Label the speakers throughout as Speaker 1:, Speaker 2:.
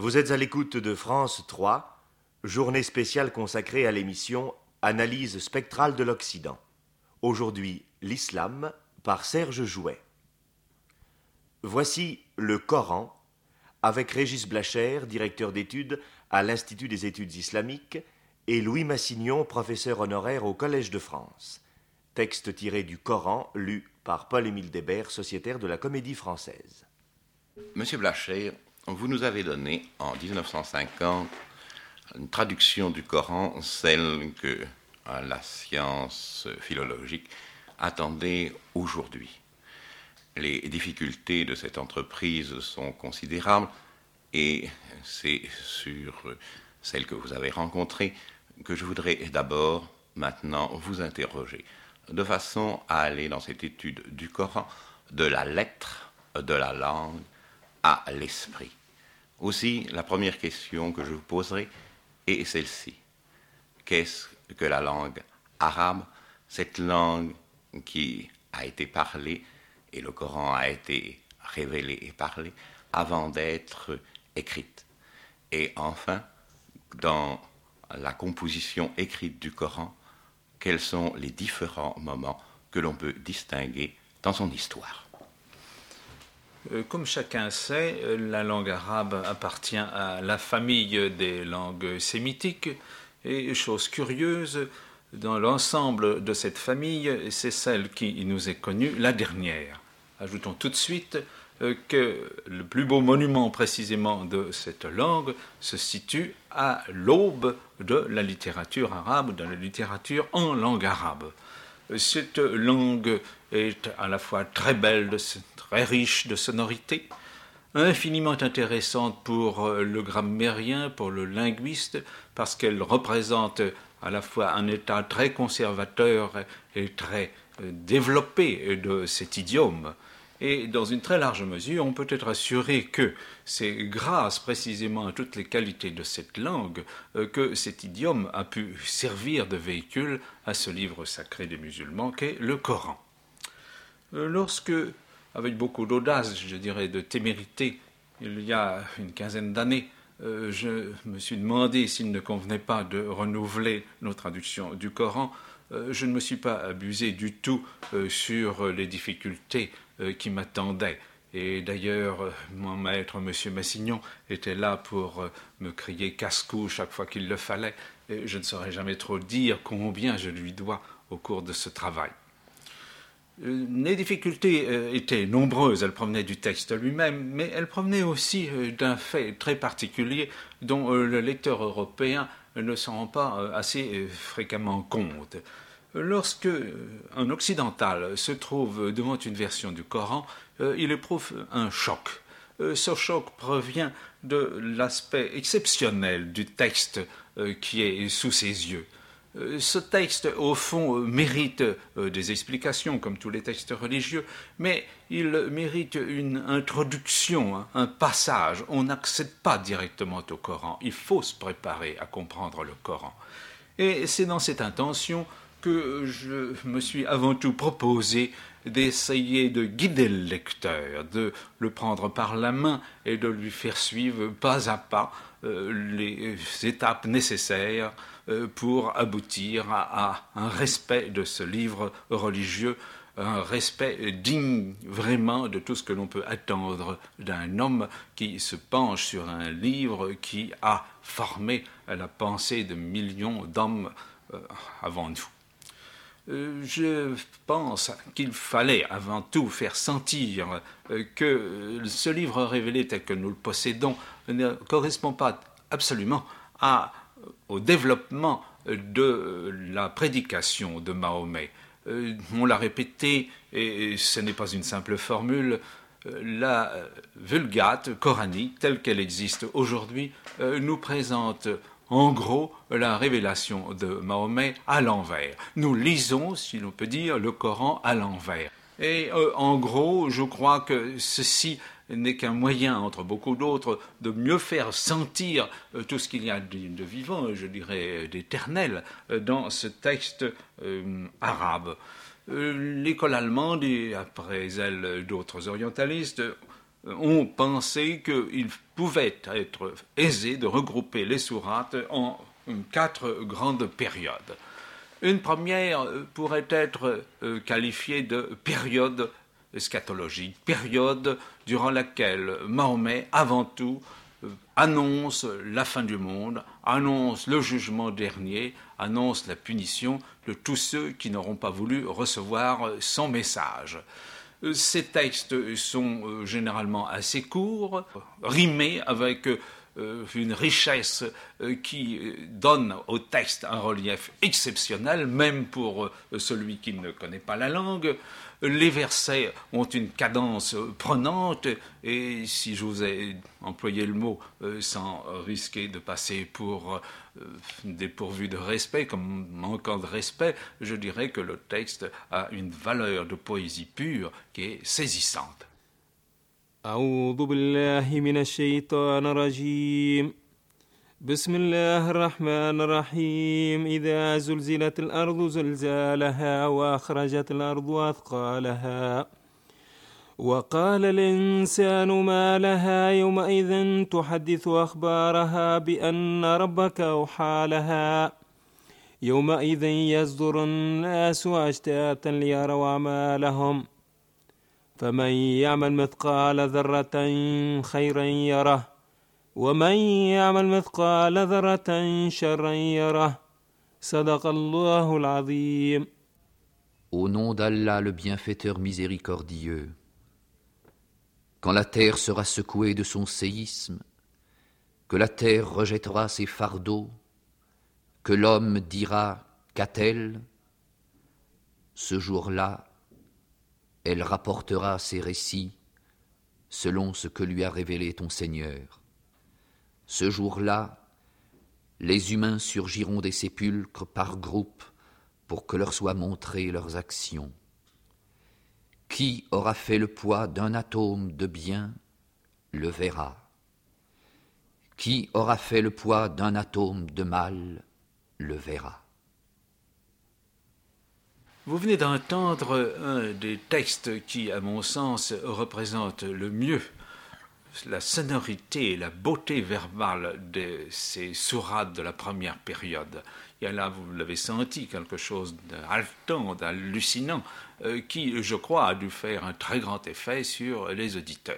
Speaker 1: Vous êtes à l'écoute de France 3, journée spéciale consacrée à l'émission Analyse spectrale de l'Occident. Aujourd'hui, l'islam par Serge Jouet. Voici le Coran avec Régis Blacher, directeur d'études à l'Institut des études islamiques, et Louis Massignon, professeur honoraire au Collège de France. Texte tiré du Coran, lu par Paul-Émile Débert, sociétaire de la Comédie Française.
Speaker 2: Monsieur Blacher, vous nous avez donné en 1950 une traduction du Coran, celle que euh, la science philologique attendait aujourd'hui. Les difficultés de cette entreprise sont considérables et c'est sur celles que vous avez rencontrées que je voudrais d'abord maintenant vous interroger, de façon à aller dans cette étude du Coran de la lettre, de la langue à l'esprit. Aussi, la première question que je vous poserai est celle-ci. Qu'est-ce que la langue arabe, cette langue qui a été parlée, et le Coran a été révélé et parlé, avant d'être écrite. Et enfin, dans la composition écrite du Coran, quels sont les différents moments que l'on peut distinguer dans son histoire?
Speaker 3: Comme chacun sait, euh, la langue arabe appartient à la famille des langues sémitiques et, chose curieuse, dans l'ensemble de cette famille, c'est celle qui nous est connue, la dernière. Ajoutons tout de suite euh, que le plus beau monument précisément de cette langue se situe à l'aube de la littérature arabe, de la littérature en langue arabe. Cette langue est à la fois très belle, très riche de sonorités, infiniment intéressante pour euh, le grammairien, pour le linguiste, parce qu'elle représente à la fois un état très conservateur et très euh, développé de cet idiome. Et dans une très large mesure, on peut être assuré que c'est grâce précisément à toutes les qualités de cette langue euh, que cet idiome a pu servir de véhicule à ce livre sacré des musulmans qu'est le Coran. Lorsque avec beaucoup d'audace, je dirais de témérité, il y a une quinzaine d'années, euh, je me suis demandé s'il ne convenait pas de renouveler nos traductions du Coran. Euh, je ne me suis pas abusé du tout euh, sur les difficultés qui m'attendaient. Et d'ailleurs, mon maître, M. Massignon, était là pour me crier casse-cou chaque fois qu'il le fallait. Et je ne saurais jamais trop dire combien je lui dois au cours de ce travail. Euh, les difficultés euh, étaient nombreuses, elles provenaient du texte lui-même, mais elles provenaient aussi euh, d'un fait très particulier dont le lecteur européen ne s'en rend pas assez fréquemment compte. Lorsque un occidental se trouve devant une version du Coran, il éprouve un choc. Ce choc provient de l'aspect exceptionnel du texte qui est sous ses yeux. Euh, ce texte, au fond, euh, mérite euh, des explications, comme tous les textes religieux, mais il mérite une introduction, hein, un passage. On n'accède pas directement au Coran. Il faut se préparer à comprendre le Coran. Et c'est dans cette intention que je me suis avant tout proposé d'essayer de guider le lecteur, de le prendre par la main et de lui faire suivre pas à pas les étapes nécessaires euh, pour aboutir à, un respect de ce livre religieux, un respect digne vraiment de tout ce que l'on peut attendre d'un homme qui se penche sur un livre qui a formé la pensée de millions d'hommes euh, avant nous. Euh, je pense qu'il fallait avant tout faire sentir que ce livre révélé tel que nous le possédons ne correspond pas absolument au développement de la prédication de Mahomet. Euh, on l'a répété, et ce n'est pas une simple formule, euh, la Vulgate coranique telle qu'elle existe aujourd'hui euh, nous présente en gros la révélation de Mahomet à l'envers. Nous lisons, si l'on peut dire, le Coran à l'envers. Et en gros, je crois que ceci n'est qu'un moyen, entre beaucoup d'autres, de mieux faire sentir euh, tout ce qu'il y a de, vivant, je dirais d'éternel, euh, dans ce texte euh, arabe. L'école allemande, et après elle d'autres orientalistes, ont pensé qu'il pouvait être aisé de regrouper les sourates en quatre grandes périodes. Une première pourrait être qualifiée de période eschatologique, période durant laquelle Mahomet, avant tout, euh, annonce la fin du monde, annonce le jugement dernier, annonce la punition de tous ceux qui n'auront pas voulu recevoir son message. Euh, ces textes sont euh, généralement assez courts, rimés avec une richesse qui donne au texte un relief exceptionnel, même pour celui qui ne connaît pas la langue. Les versets ont une cadence prenante et si ai employé le mot euh, sans risquer de passer pour euh, dépourvu de respect, comme manquant de respect, je dirais que le texte a une valeur de poésie pure qui est saisissante.
Speaker 4: بسم الله الرحمن الرحيم. إذا زلزلت الأرض زلزالها وأخرجت الأرض أثقالها. وقال الإنسان ما لها يومئذ تحدث أخبارها بأن ربك أوحى لها. يومئذ يصدر الناس أشتاتا ليروا أعمالهم فمن يعمل مثقال ذرة خيرا يره. Au nom
Speaker 5: d'Allah le bienfaiteur miséricordieux, quand la terre sera secouée de son séisme, que la terre rejettera ses fardeaux, que l'homme dira Qu'a-t-elle Ce jour-là, elle rapportera ses récits selon ce que lui a révélé ton Seigneur. Ce jour-là, les humains surgiront des sépulcres par groupes pour que leur soient montrées leurs actions. Qui aura fait le poids d'un atome de bien le verra. Qui aura fait le poids d'un atome de mal le verra.
Speaker 3: Vous venez d'entendre un des textes qui, à mon sens, représente le mieux la sonorité et la beauté verbale de ces sourates de la première période. Il y a là, vous l'avez senti, quelque chose d'haletant, d'hallucinant, euh, qui, je crois, a dû faire un très grand effet sur les auditeurs.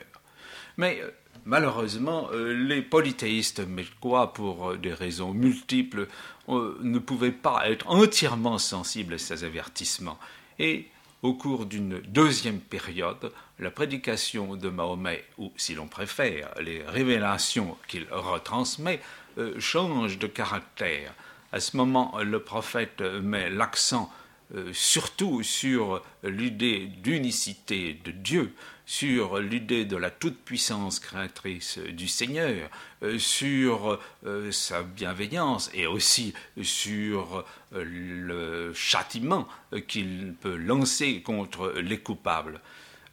Speaker 3: Mais euh, malheureusement, euh, les polythéistes quoi, pour des raisons multiples, ne pouvaient pas être entièrement sensibles à ces avertissements. Et au cours d'une deuxième période, la prédication de Mahomet, ou si l'on préfère, les révélations qu'il retransmet, euh, changent de caractère. À ce moment, le prophète met l'accent euh, surtout sur l'idée d'unicité de Dieu, sur l'idée de la toute-puissance créatrice du Seigneur, euh, sur euh, sa bienveillance et aussi sur le châtiment qu'il peut lancer contre les coupables.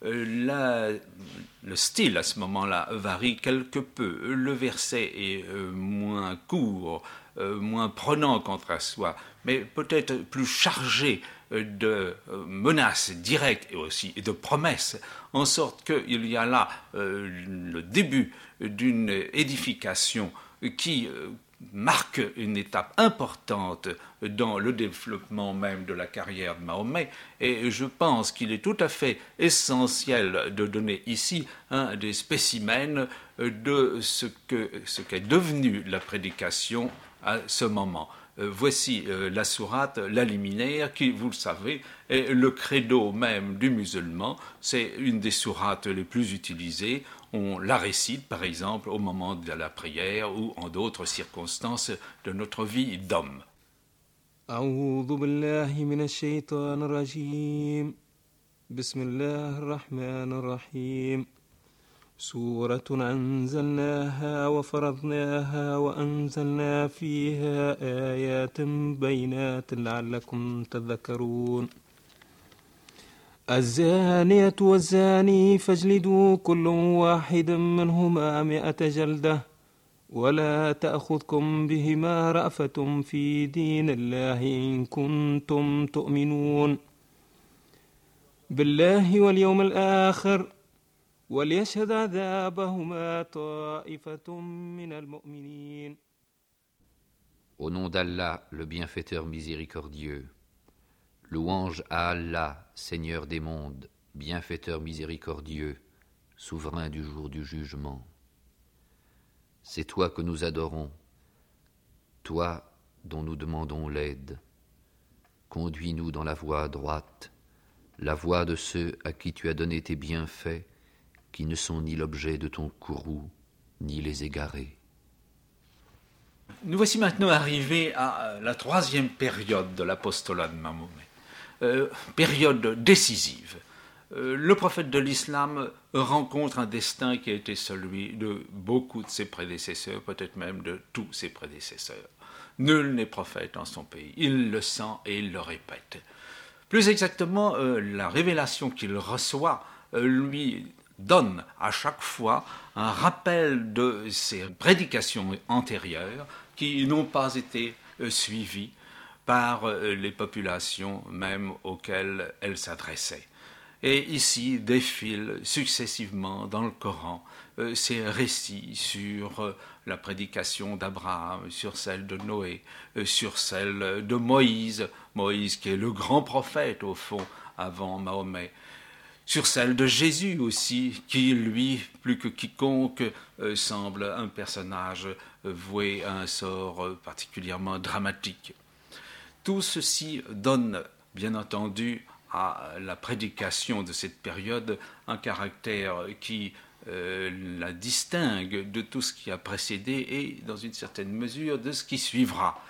Speaker 3: le style à ce moment-là varie quelque peu. Le verset est moins court, moins prenant contre soi, mais peut-être plus chargé de euh, menaces directes et aussi de promesses, en sorte qu'il y a là euh, le début d'une édification qui euh, marque une étape importante dans le développement même de la carrière de Mahomet et je pense qu'il est tout à fait essentiel de donner ici un des spécimens de ce qu'est ce qu'est devenu la prédication à ce moment. Euh, voici euh, la sourate, la liminaire, qui, vous le savez, est le credo même du musulman. C'est une des sourates les plus utilisées. On la récite, par exemple, au moment de la prière ou en d'autres circonstances de notre vie d'homme.
Speaker 4: سورة أنزلناها وفرضناها وأنزلنا فيها آيات بينات لعلكم تذكرون. الزانية والزاني فاجلدوا كل واحد منهما مئة جلدة ولا تأخذكم بهما رأفة في دين الله إن كنتم تؤمنون. بالله واليوم الآخر وليشهد عذابهما طائفة من المؤمنين
Speaker 5: Au nom d'Allah, le bienfaiteur miséricordieux, louange à Allah, Seigneur des mondes, bienfaiteur miséricordieux, souverain du jour du jugement. C'est toi que nous adorons, toi dont nous demandons l'aide. Conduis-nous dans la voie droite, la voie de ceux à qui tu as donné tes bienfaits, qui ne sont ni l'objet de ton courroux, ni les égarés.
Speaker 3: Nous voici maintenant arrivés à la troisième période de l'apostolat de Mahomet, euh, période décisive. Euh, le prophète de l'islam rencontre un destin qui a été celui de beaucoup de ses prédécesseurs, peut-être même de tous ses prédécesseurs. Nul n'est prophète en son pays. Il le sent et il le répète. Plus exactement, euh, la révélation qu'il reçoit lui donne à chaque fois un rappel de ses prédications antérieures qui n'ont pas été euh, suivies par euh, les populations même auxquelles elles s'adressaient. Et ici défilent successivement dans le Coran euh, ces récits sur la prédication d'Abraham, sur celle de Noé, sur celle de Moïse, Moïse qui est le grand prophète au fond avant Mahomet, sur celle de Jésus aussi, qui, lui, plus que quiconque, euh, semble un personnage euh, voué à un sort euh, particulièrement dramatique. Tout ceci donne, bien entendu, à la prédication de cette période un caractère qui la distingue de tout ce qui a précédé et, dans une certaine mesure, de ce qui suivra.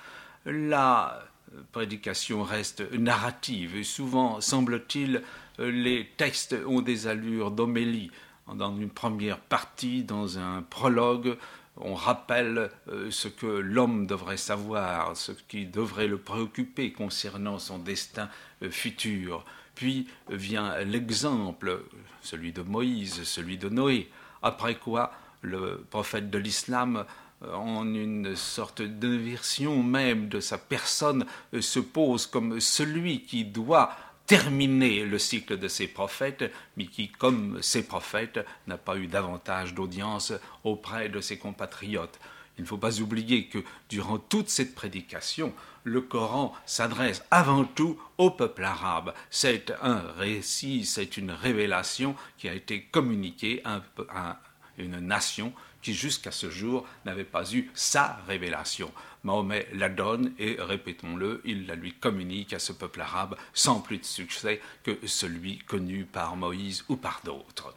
Speaker 3: La prédication reste narrative et souvent, semble-t-il, les textes ont des allures d'homélie. Dans une première partie, dans un prologue, on rappelle euh, ce que l'homme devrait savoir, ce qui devrait le préoccuper concernant son destin euh, futur. Puis vient l'exemple, celui de Moïse, celui de Noé, après quoi le prophète de l'islam euh, en une sorte d'inversion même de sa personne, se pose comme celui qui doit terminé le cycle de ses prophètes, mais qui, comme ses prophètes, n'a pas eu davantage d'audience auprès de ses compatriotes. Il ne faut pas oublier que durant toute cette prédication, le Coran s'adresse avant tout au peuple arabe. C'est un récit, c'est une révélation qui a été communiquée à, une nation qui jusqu'à ce jour n'avait pas eu sa révélation. Mahomet la donne et, répétons-le, il la lui communique à ce peuple arabe sans plus de succès que celui connu par Moïse ou par d'autres.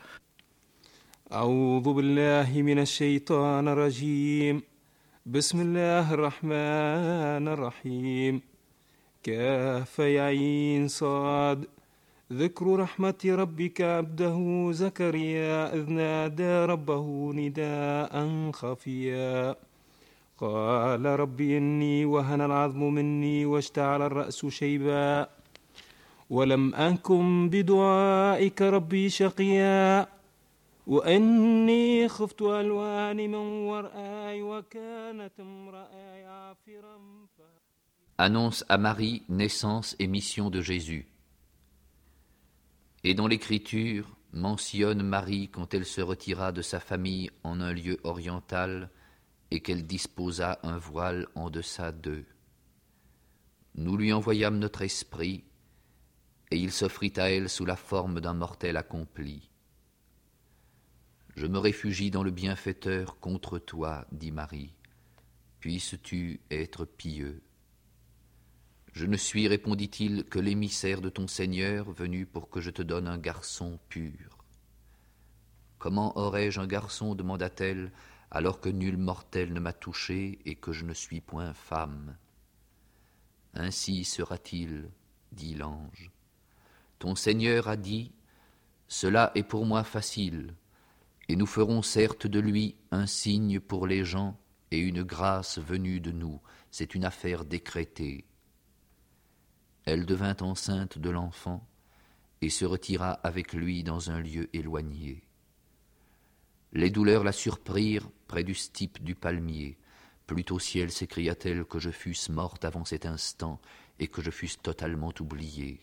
Speaker 4: أعوذ بالله من الشيطان الرجيم بسم الله الرحمن الرحيم كاف يعين صاد ذكر رحمة ربك عبده زكريا إذ نادى ربه نداء خفيا قال رب إني وهن العظم مني واشتعل الرأس شيبا ولم أنكم بدعائك ربي شقيا وإني خفت ألوان من ورآي وكانت امرأي عافرا
Speaker 5: Annonce à Marie naissance et mission de Jésus. Et dans l'Écriture mentionne Marie quand elle se retira de sa famille en un lieu oriental et qu'elle disposa un voile en deçà d'eux. Nous lui envoyâmes notre esprit, et il s'offrit à elle sous la forme d'un mortel accompli. Je me réfugie dans le bienfaiteur contre toi, dit Marie. Puisses-tu être pieux? Je ne suis, répondit-il, que l'émissaire de ton Seigneur venu pour que je te donne un garçon pur. Comment aurais-je un garçon demanda-t-elle, alors que nul mortel ne m'a touché et que je ne suis point femme. Ainsi sera-t-il, dit l'ange. Ton Seigneur a dit, Cela est pour moi facile, et nous ferons certes de lui un signe pour les gens et une grâce venue de nous, c'est une affaire décrétée. Elle devint enceinte de l'enfant et se retira avec lui dans un lieu éloigné. Les douleurs la surprirent près du stipe du palmier. Plutôt ciel, s'écria-t-elle, que je fusse morte avant cet instant et que je fusse totalement oubliée.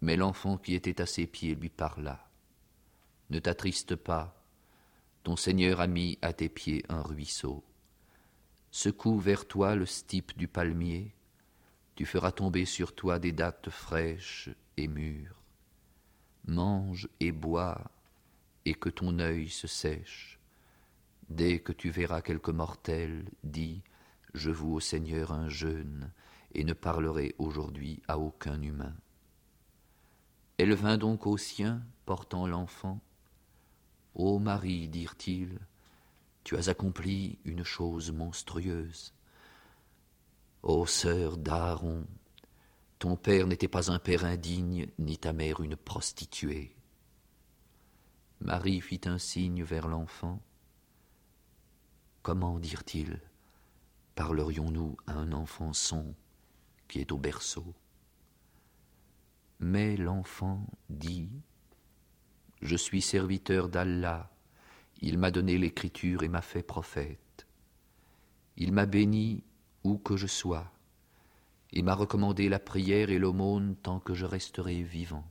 Speaker 5: Mais l'enfant qui était à ses pieds lui parla. Ne t'attriste pas, ton Seigneur a mis à tes pieds un ruisseau. Secoue vers toi le stipe du palmier, tu feras tomber sur toi des dattes fraîches et mûres. Mange et bois, et que ton œil se sèche. Dès que tu verras quelque mortel, dis Je voue au Seigneur un jeûne, et ne parlerai aujourd'hui à aucun humain. Elle vint donc aux siens, portant l'enfant. Ô Marie, dirent-ils, tu as accompli une chose monstrueuse. Ô sœur d'Aaron, ton père n'était pas un père indigne, ni ta mère une prostituée. Marie fit un signe vers l'enfant. Comment, dirent-ils, parlerions-nous à un enfant son qui est au berceau? Mais l'enfant dit Je suis serviteur d'Allah, il m'a donné l'écriture et m'a fait prophète. Il m'a béni où que je sois, et m'a recommandé la prière et l'aumône tant que je resterai vivant,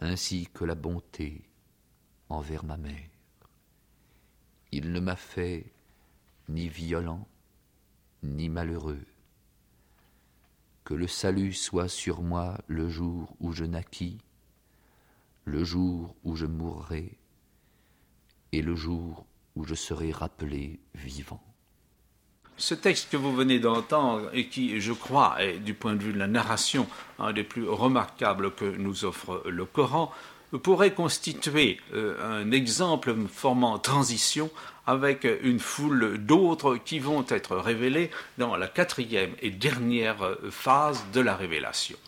Speaker 5: ainsi que la bonté envers ma mère. Il ne m'a fait ni violent, ni malheureux. Que le salut soit sur moi le jour où je naquis, le jour où je mourrai, et le jour où je serai rappelé vivant.
Speaker 3: Ce texte que vous venez d'entendre et qui, je crois, est du point de vue de la narration un des plus remarquables que nous offre le Coran, pourrait constituer euh, un exemple formant transition avec une foule d'autres qui vont être révélés dans la quatrième et dernière phase de la révélation.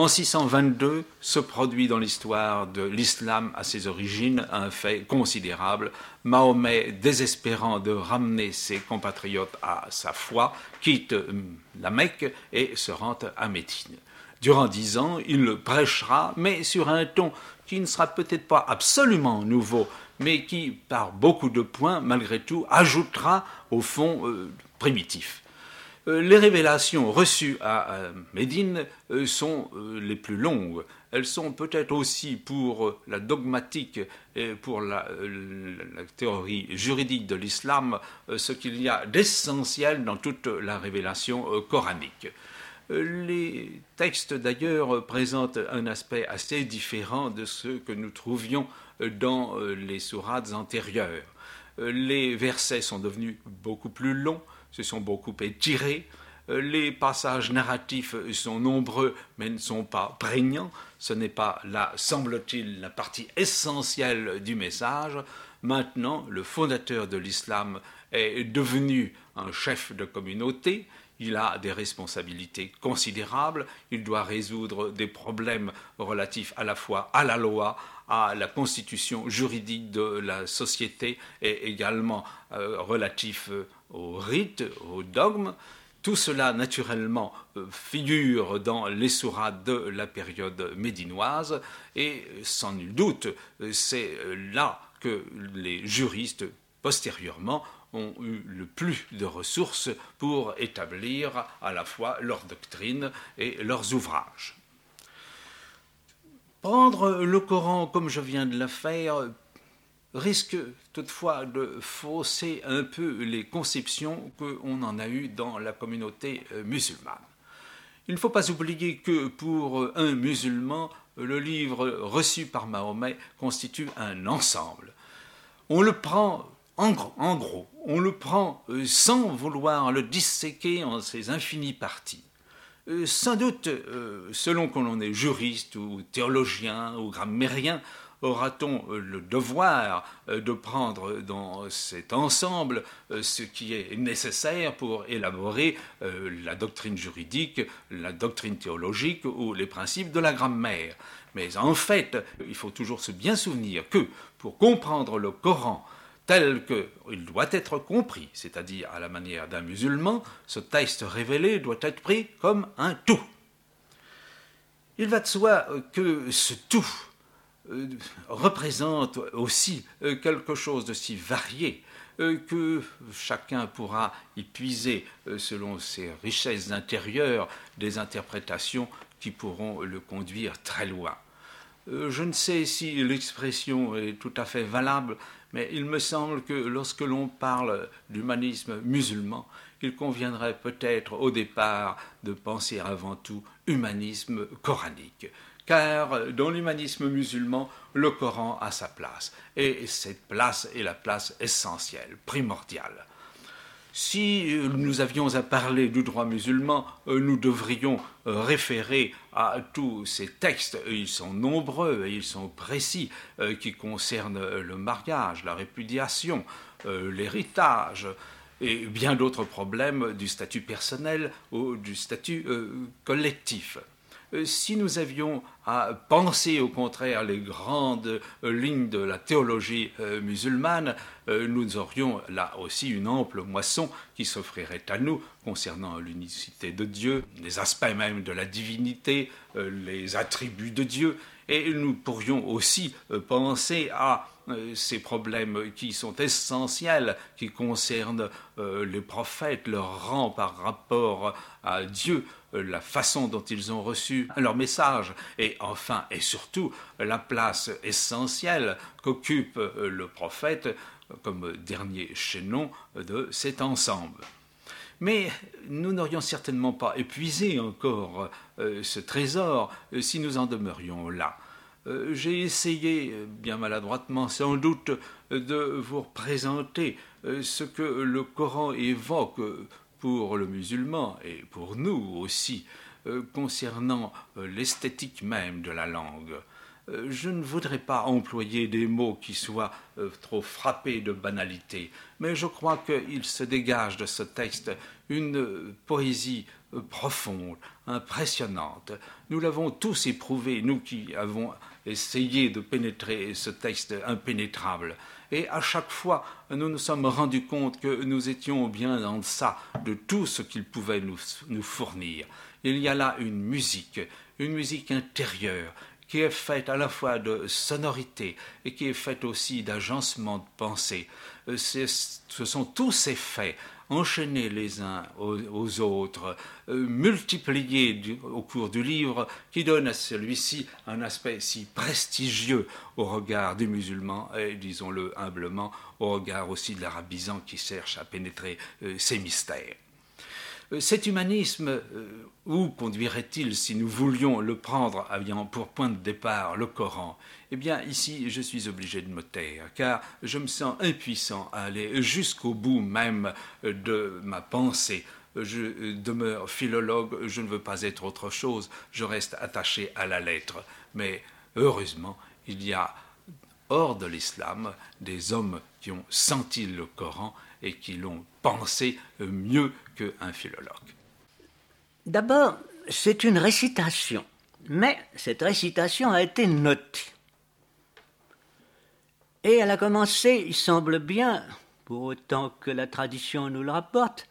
Speaker 3: En 622 se produit dans l'histoire de l'islam à ses origines un fait considérable. Mahomet, désespérant de ramener ses compatriotes à sa foi, quitte hum, la Mecque et se rend à Médine. Durant dix ans, il prêchera, mais sur un ton qui ne sera peut-être pas absolument nouveau, mais qui, par beaucoup de points, malgré tout, ajoutera au fond euh, primitif. Euh, les révélations reçues à Médine euh, sont euh, les plus longues. Elles sont peut-être aussi pour la dogmatique et pour la, théorie juridique de l'islam ce qu'il y a d'essentiel dans toute la révélation coranique. Les textes d'ailleurs présentent un aspect assez différent de ce que nous trouvions dans les sourates antérieures. Les versets sont devenus beaucoup plus longs, se sont beaucoup étirés. Euh, les passages narratifs sont nombreux mais ne sont pas prégnants. Ce n'est pas là, semble-t-il, la partie essentielle du message. Maintenant, le fondateur de l'islam est devenu un chef de communauté. Il a des responsabilités considérables. Il doit résoudre des problèmes relatifs à la fois à la loi, à la constitution juridique de la société et également euh, relatifs aux rites, aux dogmes. Tout cela, naturellement, euh, figure dans les sourates de la période médinoise, et sans nul doute, c'est là que les juristes, postérieurement, ont eu le plus de ressources pour établir à la fois leur doctrine et leurs ouvrages. Prendre le Coran comme je viens de le faire risque toutefois de fausser un peu les conceptions qu'on en a eues dans la communauté euh, musulmane. Il ne faut pas oublier que pour un musulman, le livre reçu par Mahomet constitue un ensemble. On le prend en gros, on le prend euh, sans vouloir le disséquer en ses infinies parties. Euh, sans doute, selon qu'on en est juriste ou théologien ou grammairien, aura-t-on euh, le devoir euh, de prendre dans cet ensemble euh, ce qui est nécessaire pour élaborer la doctrine juridique, la doctrine théologique ou les principes de la grammaire? Mais en fait, il faut toujours se bien souvenir que pour comprendre le Coran, tel qu'il doit être compris, c'est-à-dire à la manière d'un musulman, ce texte révélé doit être pris comme un tout. Il va de soi que ce tout euh, représente aussi euh, quelque chose de si varié euh, que chacun pourra y puiser selon ses richesses intérieures des interprétations qui pourront le conduire très loin. Je ne sais si l'expression est tout à fait valable, mais il me semble que lorsque l'on parle d'humanisme musulman, il conviendrait peut-être au départ de penser avant tout humanisme coranique. Car dans l'humanisme musulman, le Coran a sa place. Et cette place est la place essentielle, primordiale. Si euh, nous avions à parler du droit musulman, euh, nous devrions euh, référer à tous ces textes, ils sont nombreux et ils sont précis, qui concernent le mariage, la répudiation, l'héritage et bien d'autres problèmes du statut personnel ou du statut collectif. Euh, si nous avions à penser au contraire les grandes euh, lignes de la théologie euh, musulmane, nous aurions là aussi une ample moisson qui s'offrirait à nous concernant l'unicité de Dieu, les aspects même de la divinité, les attributs de Dieu, et nous pourrions aussi penser à ces problèmes qui sont essentiels, qui concernent les prophètes, leur rang par rapport à Dieu, la façon dont ils ont reçu leur message et enfin et surtout la place essentielle qu'occupe euh, le prophète comme dernier chaînon de cet ensemble. Mais nous n'aurions certainement pas épuisé encore euh, ce trésor si nous en demeurions là. J'ai essayé, bien maladroitement sans doute, de vous représenter ce que le Coran évoque pour le musulman et pour nous aussi euh, concernant euh, l'esthétique même de la langue. Euh, je ne voudrais pas employer des mots qui soient trop frappés de banalité, mais je crois qu'il se dégage de ce texte une poésie profonde, impressionnante. Nous l'avons tous éprouvé, nous qui avons essayé de pénétrer ce texte impénétrable. Et à chaque fois, nous nous sommes rendus compte que nous étions bien en deçà de tout ce qu'il pouvait nous, nous fournir. Il y a là une musique, une musique intérieure, qui est faite à la fois de sonorité et qui est faite aussi d'agencement de pensée. Euh, ce sont tous ces faits enchaînés les uns aux, autres, euh, multipliés au cours du livre, qui donnent à celui-ci un aspect si prestigieux au regard des musulmans et, disons-le humblement, au regard aussi de l'arabisant qui cherche à pénétrer euh, ces mystères. Euh, cet humanisme, où conduirait-il si nous voulions le prendre ayant pour point de départ le Coran? Eh bien, ici, je suis obligé de me taire, car je me sens impuissant à aller jusqu'au bout même de ma pensée. Je demeure philologue, je ne veux pas être autre chose, je reste attaché à la lettre. Mais heureusement, il y a hors de l'islam des hommes qui ont senti le Coran et qui l'ont pensé mieux philologue.
Speaker 6: D'abord, c'est une récitation, mais cette récitation a été notée. Et elle a commencé, il semble bien, pour autant que la tradition nous le rapporte,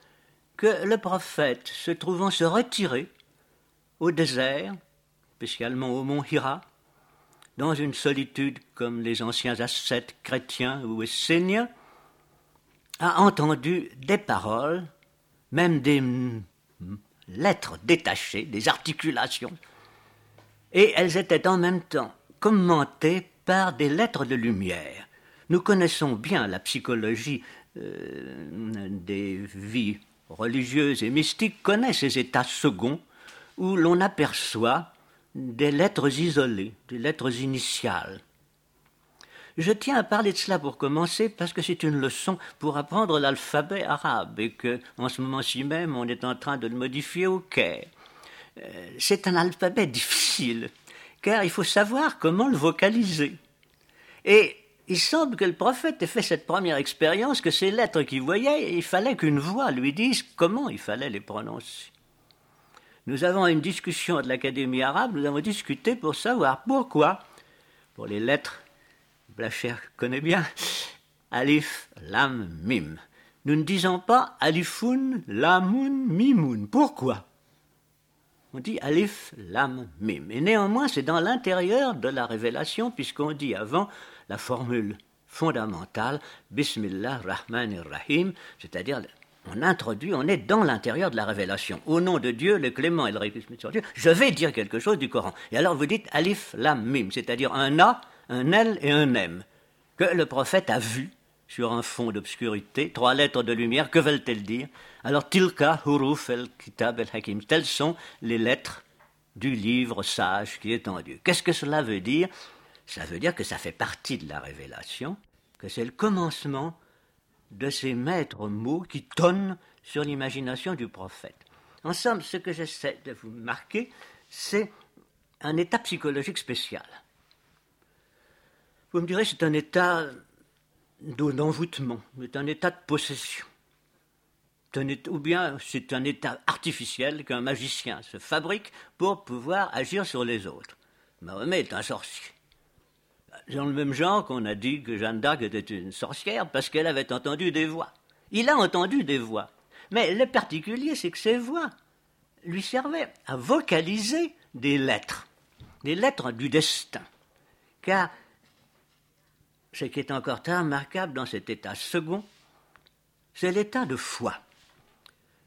Speaker 6: que le prophète, se trouvant se retirer au désert, spécialement au mont Hira, dans une solitude comme les anciens ascètes chrétiens ou esséniens, a entendu des paroles, même des lettres détachées, des articulations, et elles étaient en même temps commentées par des lettres de lumière. Nous connaissons bien la psychologie euh, des vies religieuses et mystiques, connaît ces états seconds où l'on aperçoit des lettres isolées, des lettres initiales. Je tiens à parler de cela pour commencer parce que c'est une leçon pour apprendre l'alphabet arabe et que, en ce moment-ci même, on est en train de le modifier au Caire. Euh, c'est un alphabet difficile car il faut savoir comment le vocaliser. Et il semble que le prophète ait fait cette première expérience, que ces lettres qu'il voyait, il fallait qu'une voix lui dise comment il fallait les prononcer. Nous avons une discussion de l'Académie arabe, nous avons discuté pour savoir pourquoi, pour les lettres, Blacher connaît bien, Alif, Lam, Mim. Nous ne disons pas Alifoun, Lamoun, Mimoun. Pourquoi? On dit Alif, Lam, Mim. Et néanmoins, c'est dans l'intérieur de la révélation, puisqu'on dit avant la formule fondamentale Bismillah Rahman Rahim, c'est-à-dire on introduit, on est dans l'intérieur de la révélation. Au nom de Dieu, le clément et le Dieu, je vais dire quelque chose du Coran. Et alors vous dites alif, lam, mim, c'est-à-dire un A, un L et un M, que le prophète a vu sur un fond d'obscurité, trois lettres de lumière, que veulent-elles dire? Alors, tilka, huruf, el kitab, el hakim, telles sont les lettres du livre sage qui est en Dieu. Qu'est-ce que cela veut dire? Ça veut dire que ça fait partie de la révélation, que c'est le commencement de ces maîtres mots qui tonnent sur l'imagination du prophète. En somme, ce que j'essaie de vous marquer, c'est un état psychologique spécial. Vous me direz, c'est un état d'envoûtement, c'est un état de possession. ou bien c'est un état artificiel qu'un magicien se fabrique pour pouvoir agir sur les autres. Mahomet est un sorcier dans le même genre qu'on a dit que Jeanne d'Arc était une sorcière parce qu'elle avait entendu des voix. Il a entendu des voix. Mais le particulier, c'est que ces voix lui servaient à vocaliser des lettres, des lettres du destin. Car ce qui est encore très remarquable dans cet état second, c'est l'état de foi.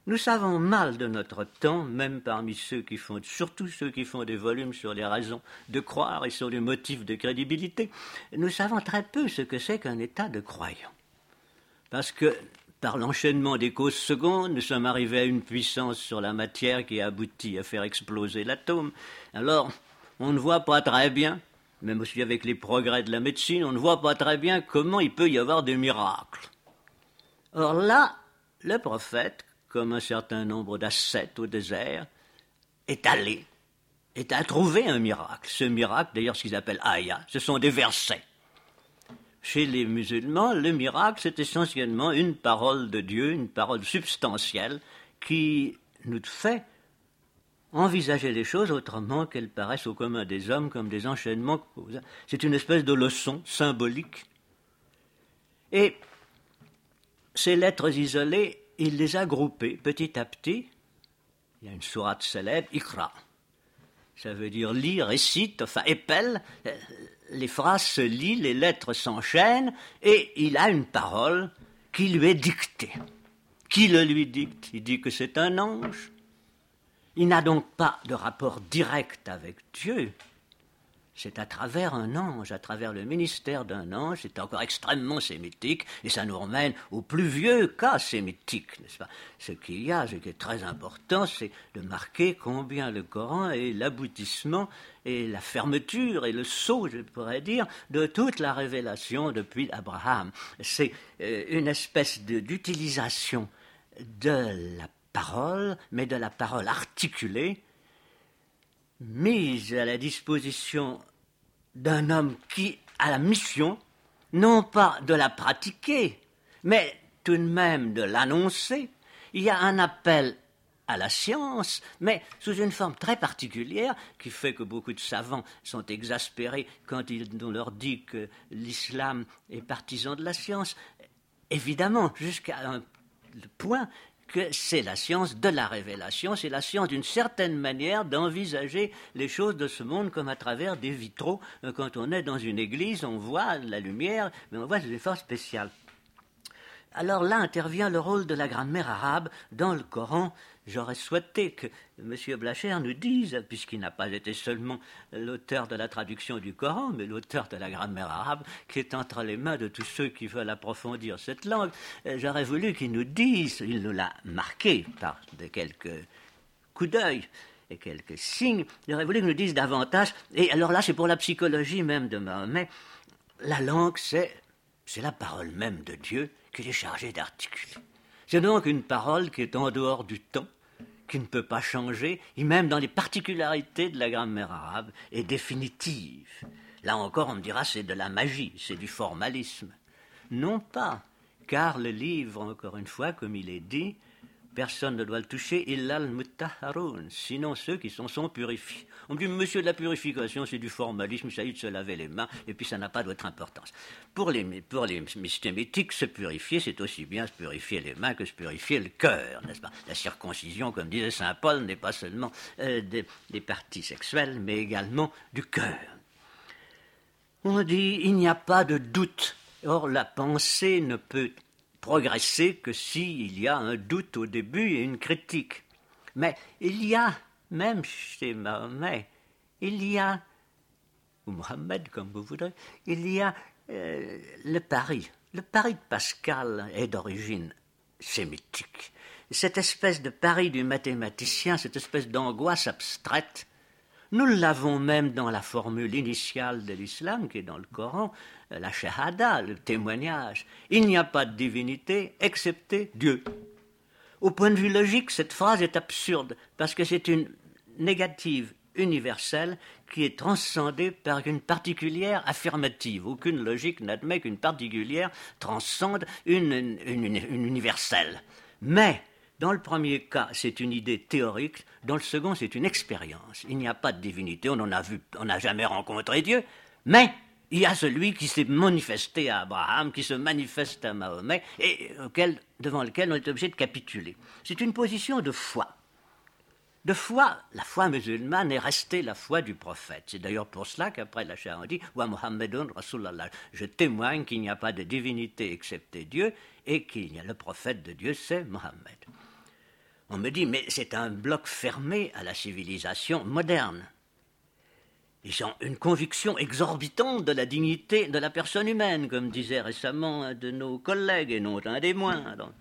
Speaker 6: Nous savons mal de notre temps, même parmi ceux qui font, surtout ceux qui font des volumes sur les raisons de croire et sur les motifs de crédibilité, nous savons très peu ce que c'est qu'un état de croyant. Parce que, par l'enchaînement des causes secondes, nous sommes arrivés à une puissance sur la matière qui a abouti à faire exploser l'atome. Alors, on ne voit pas très bien, même aussi avec les progrès de la médecine, on ne voit pas très bien comment il peut y avoir des miracles. Or là, le prophète, comme un certain nombre d'ascètes au désert, est allé, est à trouver un miracle. Ce miracle, d'ailleurs, ce qu'ils appellent Aya, ce sont des versets. Chez les musulmans, le miracle, c'est essentiellement une parole de Dieu, une parole substantielle, qui nous fait envisager les choses autrement qu'elles paraissent au commun des hommes comme des enchaînements. C'est une espèce de leçon symbolique. Et ces lettres isolées il les a groupés petit à petit. Il y a une sourate célèbre, Ikra. Ça veut dire lire, récite, enfin épelle. Les phrases se lient, les lettres s'enchaînent, et il a une parole qui lui est dictée. Qui le lui dicte? Il dit que c'est un ange. Il n'a donc pas de rapport direct avec Dieu, c'est à travers un ange, à travers le ministère d'un ange, c'est encore extrêmement sémitique, et ça nous ramène au plus vieux cas sémitique, n'est-ce pas? Ce qu'il y a, ce qui est très important, c'est de marquer combien le Coran est l'aboutissement et la fermeture et le sceau, je pourrais dire, de toute la révélation depuis Abraham. C'est euh, une espèce d'utilisation de la parole, mais de la parole articulée, mise à la disposition d'un homme qui a la mission, non pas de la pratiquer, mais tout de même de l'annoncer. Il y a un appel à la science, mais sous une forme très particulière qui fait que beaucoup de savants sont exaspérés quand on leur dit que l'islam est partisan de la science. Évidemment, jusqu'à un point que c'est la science de la révélation, c'est la science d'une certaine manière d'envisager les choses de ce monde comme à travers des vitraux. Euh, quand on est dans une église, on voit la lumière, mais on voit des efforts spéciaux. Alors là intervient le rôle de la grammaire arabe dans le Coran J'aurais souhaité que M. Blacher nous dise, puisqu'il n'a pas été seulement l'auteur de la traduction du Coran, mais l'auteur de la grammaire arabe, qui est entre les mains de tous ceux qui veulent approfondir cette langue, euh, j'aurais voulu qu'il nous dise, il nous l'a marqué par de quelques coups d'œil et quelques signes, j'aurais voulu qu'il nous dise davantage, et alors là c'est pour la psychologie même de Mahomet, la langue c'est, c'est la parole même de Dieu qu'il est chargé d'articuler. C'est donc une parole qui est en dehors du temps, qui ne peut pas changer, et même dans les particularités de la grammaire arabe, est définitive. Là encore, on me dira c'est de la magie, c'est du formalisme. Non pas, car le livre, encore une fois, comme il est dit, Personne ne doit le toucher, illal mutaharun, sinon ceux qui sont, sont purifiés. On me dit, monsieur de la purification, c'est du formalisme, il s'agit de se laver les mains, et puis ça n'a pas d'autre importance. Pour les, pour les mystémétiques, se purifier, c'est aussi bien se purifier les mains que se purifier le cœur, n'est-ce pas? La circoncision, comme disait saint Paul, n'est pas seulement euh, des parties sexuelles, mais également du cœur. On dit, il n'y a pas de doute. Or, la pensée ne peut progresser que s'il y a un doute au début et une critique. Mais il y a, même chez Mahomet, il y a, ou Mohammed comme vous voudrez, il y a euh, le pari. Le pari de Pascal est d'origine sémitique. Cette espèce de pari du mathématicien, cette espèce d'angoisse abstraite, nous l'avons même dans la formule initiale de l'islam qui est dans le Coran, la shahada, le témoignage. Il n'y a pas de divinité excepté Dieu. Au point de vue logique, cette phrase est absurde parce que c'est une négative universelle qui est transcendée par une particulière affirmative. Aucune logique n'admet qu'une particulière transcende une, une universelle. Mais dans le premier cas, c'est une idée théorique. Dans le second, c'est une expérience. Il n'y a pas de divinité. On n'a vu, on n'a jamais rencontré Dieu. Mais il y a celui qui s'est manifesté à Abraham, qui se manifeste à Mahomet, et devant lequel on est obligé de capituler. C'est une position de foi. De foi, la foi musulmane est restée la foi du prophète. C'est d'ailleurs pour cela qu'après la on dit Wa Muhammadun Rasulallah. Je témoigne qu'il n'y a pas de divinité excepté Dieu et qu'il y a le prophète de Dieu, c'est Mohammed. On me dit, mais c'est un bloc fermé à la civilisation moderne. Ils ont une conviction exorbitante de la dignité de la personne humaine, comme disait récemment un de nos collègues, et non un des moindres.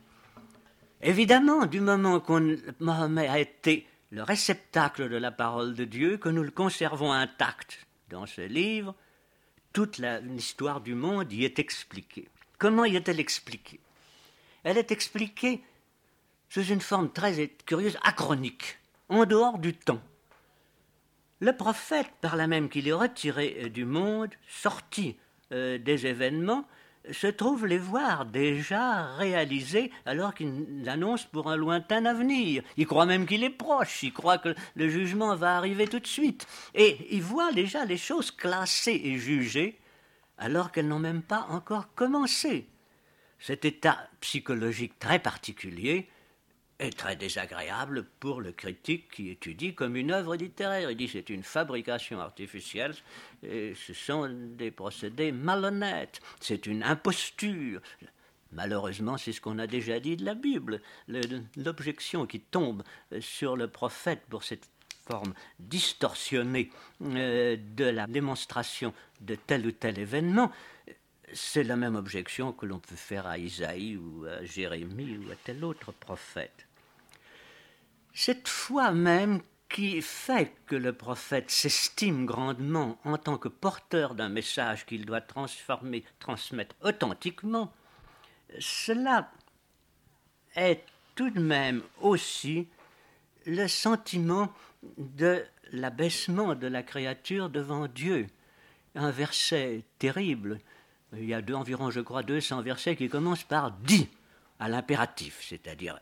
Speaker 6: Évidemment, du moment qu'on Mohammed a été le réceptacle de la parole de Dieu, que nous le conservons intact dans ce livre, toute l'histoire du monde y est expliquée. Comment y est-elle expliquée? Elle est expliquée sous une forme très curieuse, achronique, en dehors du temps. Le prophète, par là même qu'il est retiré euh, du monde, sorti euh, des événements, se trouve les voir déjà réalisés alors qu'il l'annonce pour un lointain avenir. Il croit même qu'il est proche, il croit que le jugement va arriver tout de suite. Et il voit déjà les choses classées et jugées alors qu'elles n'ont même pas encore commencé. Cet état psychologique très particulier est très désagréable pour le critique qui étudie comme une œuvre littéraire. Il dit c'est une fabrication artificielle, et ce sont des procédés malhonnêtes, c'est une imposture. Malheureusement, c'est ce qu'on a déjà dit de la Bible. L'objection qui tombe sur le prophète pour cette forme distorsionnée euh, de la démonstration de tel ou tel événement, c'est la même objection que l'on peut faire à Isaïe ou à Jérémie ou à tel autre prophète. Cette foi même qui fait que le prophète s'estime grandement en tant que porteur d'un message qu'il doit transformer, transmettre authentiquement, cela est tout de même aussi le sentiment de l'abaissement de la créature devant Dieu. Un verset terrible, il y a environ, je crois, 200 versets qui commencent par dit à l'impératif, c'est-à-dire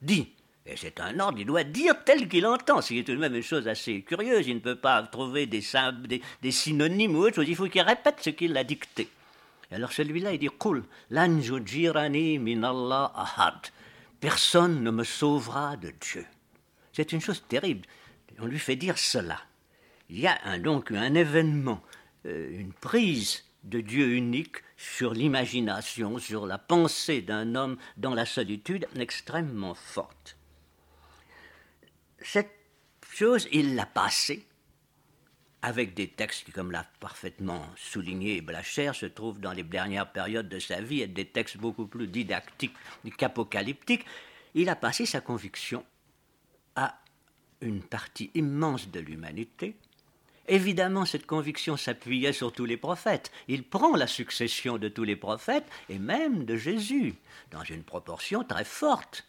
Speaker 6: dit. Et c'est un ordre, il doit dire tel qu'il entend, ce qui est tout de même une chose assez curieuse. Il ne peut pas trouver des, des, synonymes ou autre chose, il faut qu'il répète ce qu'il a dicté. alors celui-là, il dit Qul, lanjujirani minallah ahad. Personne ne me sauvera de Dieu. C'est une chose terrible. On lui fait dire cela. Il y a donc un événement, euh, une prise de Dieu unique sur l'imagination, sur la pensée d'un homme dans la solitude extrêmement forte cette chose, il l'a passée avec des textes qui, comme l'a parfaitement souligné Blacher, se trouvent dans les dernières périodes de sa vie, et des textes beaucoup plus didactiques qu'apocalyptiques, il a passé sa conviction à une partie immense de l'humanité. Évidemment, cette conviction s'appuyait sur tous les prophètes. Il prend la succession de tous les prophètes et même de Jésus, dans une proportion très forte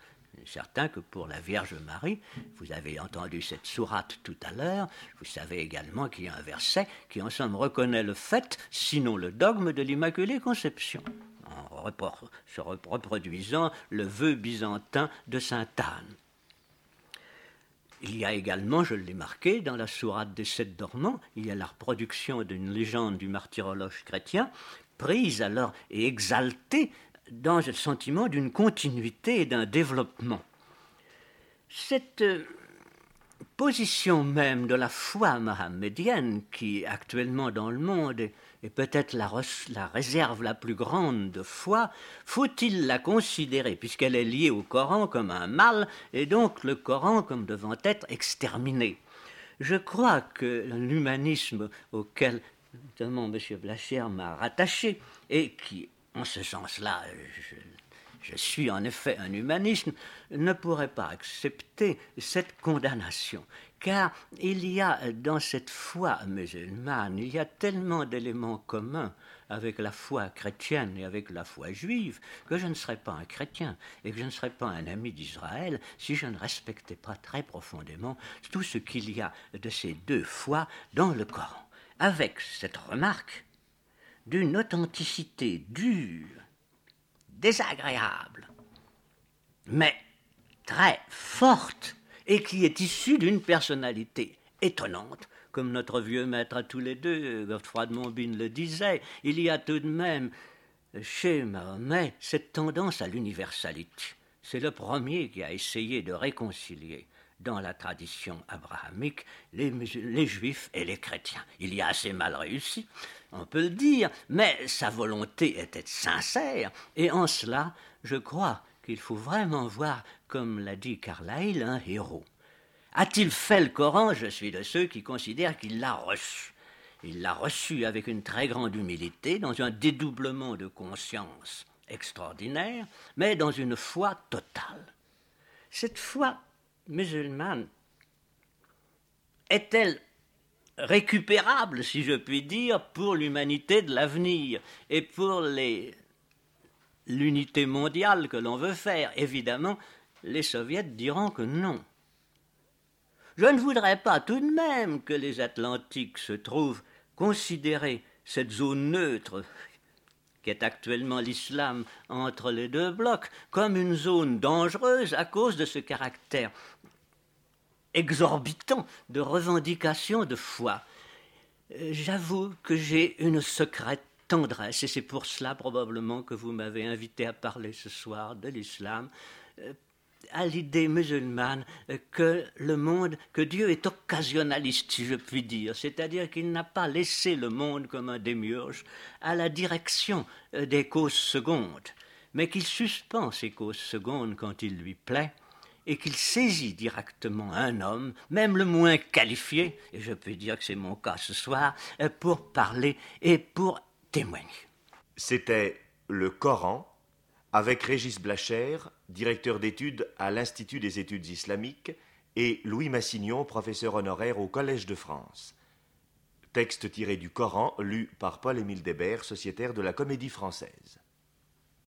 Speaker 6: certain que pour la Vierge Marie, vous avez entendu cette sourate tout à l'heure, vous savez également qu'il y a un verset qui en somme reconnaît le fait, sinon le dogme de l'Immaculée Conception, en se reproduisant le vœu byzantin de Sainte Anne. Il y a également, je l'ai marqué, dans la sourate des sept dormants, il y a la reproduction d'une légende du martyrologe chrétien, prise alors et exaltée dans le sentiment d'une continuité et d'un développement. Cette euh, position même de la foi mohammedienne, qui actuellement dans le monde est est peut-être la, la, réserve la plus grande de foi, faut-il la considérer, puisqu'elle est liée au Coran, comme un mal, et donc le Coran comme devant être exterminé? Je crois que l'humanisme auquel notamment M. Blacher m'a rattaché, et qui, en ce sens-là, je, suis en effet un humaniste, ne pourrait pas accepter cette condamnation. Car il y a dans cette foi musulmane, il y a tellement d'éléments communs avec la foi chrétienne et avec la foi juive que je ne serais pas un chrétien et que je ne serais pas un ami d'Israël si je ne respectais pas très profondément tout ce qu'il y a de ces deux foi dans le Coran. Avec cette remarque d'une authenticité dure désagréable, mais très forte, et qui est issue d'une personnalité étonnante, comme notre vieux maître à tous les deux, Godefroy de Montbine le disait, il y a tout de même chez Mahomet cette tendance à l'universalité. C'est le premier qui a essayé de réconcilier dans la tradition abrahamique les, les, juifs et les chrétiens. Il y a assez mal réussi, on peut le dire, mais sa volonté était sincère, et en cela, je crois qu'il faut vraiment voir, comme l'a dit Carlyle, un héros. A-t-il fait le Coran? Je suis de ceux qui considèrent qu'il l'a reçu. Il l'a reçu avec une très grande humilité, dans un dédoublement de conscience extraordinaire, mais dans une foi totale. Cette foi musulmane est-elle récupérable, si je puis dire, pour l'humanité de l'avenir et pour l'unité mondiale que l'on veut faire. Évidemment, les soviets diront que non. Je ne voudrais pas tout de même que les Atlantiques se trouvent considérer cette zone neutre qu'est actuellement l'islam entre les deux blocs comme une zone dangereuse à cause de ce caractère exorbitant de revendications de foi. Euh, j'avoue que j'ai une secrète tendresse, et c'est pour cela probablement que vous m'avez invité à parler ce soir de l'islam, euh, à l'idée musulmane euh, que le monde, que Dieu est occasionnaliste, si je puis dire, c'est-à-dire qu'il n'a pas laissé le monde comme un démiurge à la direction des causes secondes, mais qu'il suspend ces causes secondes quand il lui plaît, et qu'il saisit directement un homme, même le moins qualifié, et je peux dire que c'est mon cas ce soir, euh, pour parler et pour témoigner.
Speaker 1: C'était le Coran avec Régis Blacher, directeur d'études à l'Institut des études islamiques, et Louis Massignon, professeur honoraire au Collège de France. Texte tiré du Coran, lu par Paul-Émile Débert, sociétaire de la Comédie française.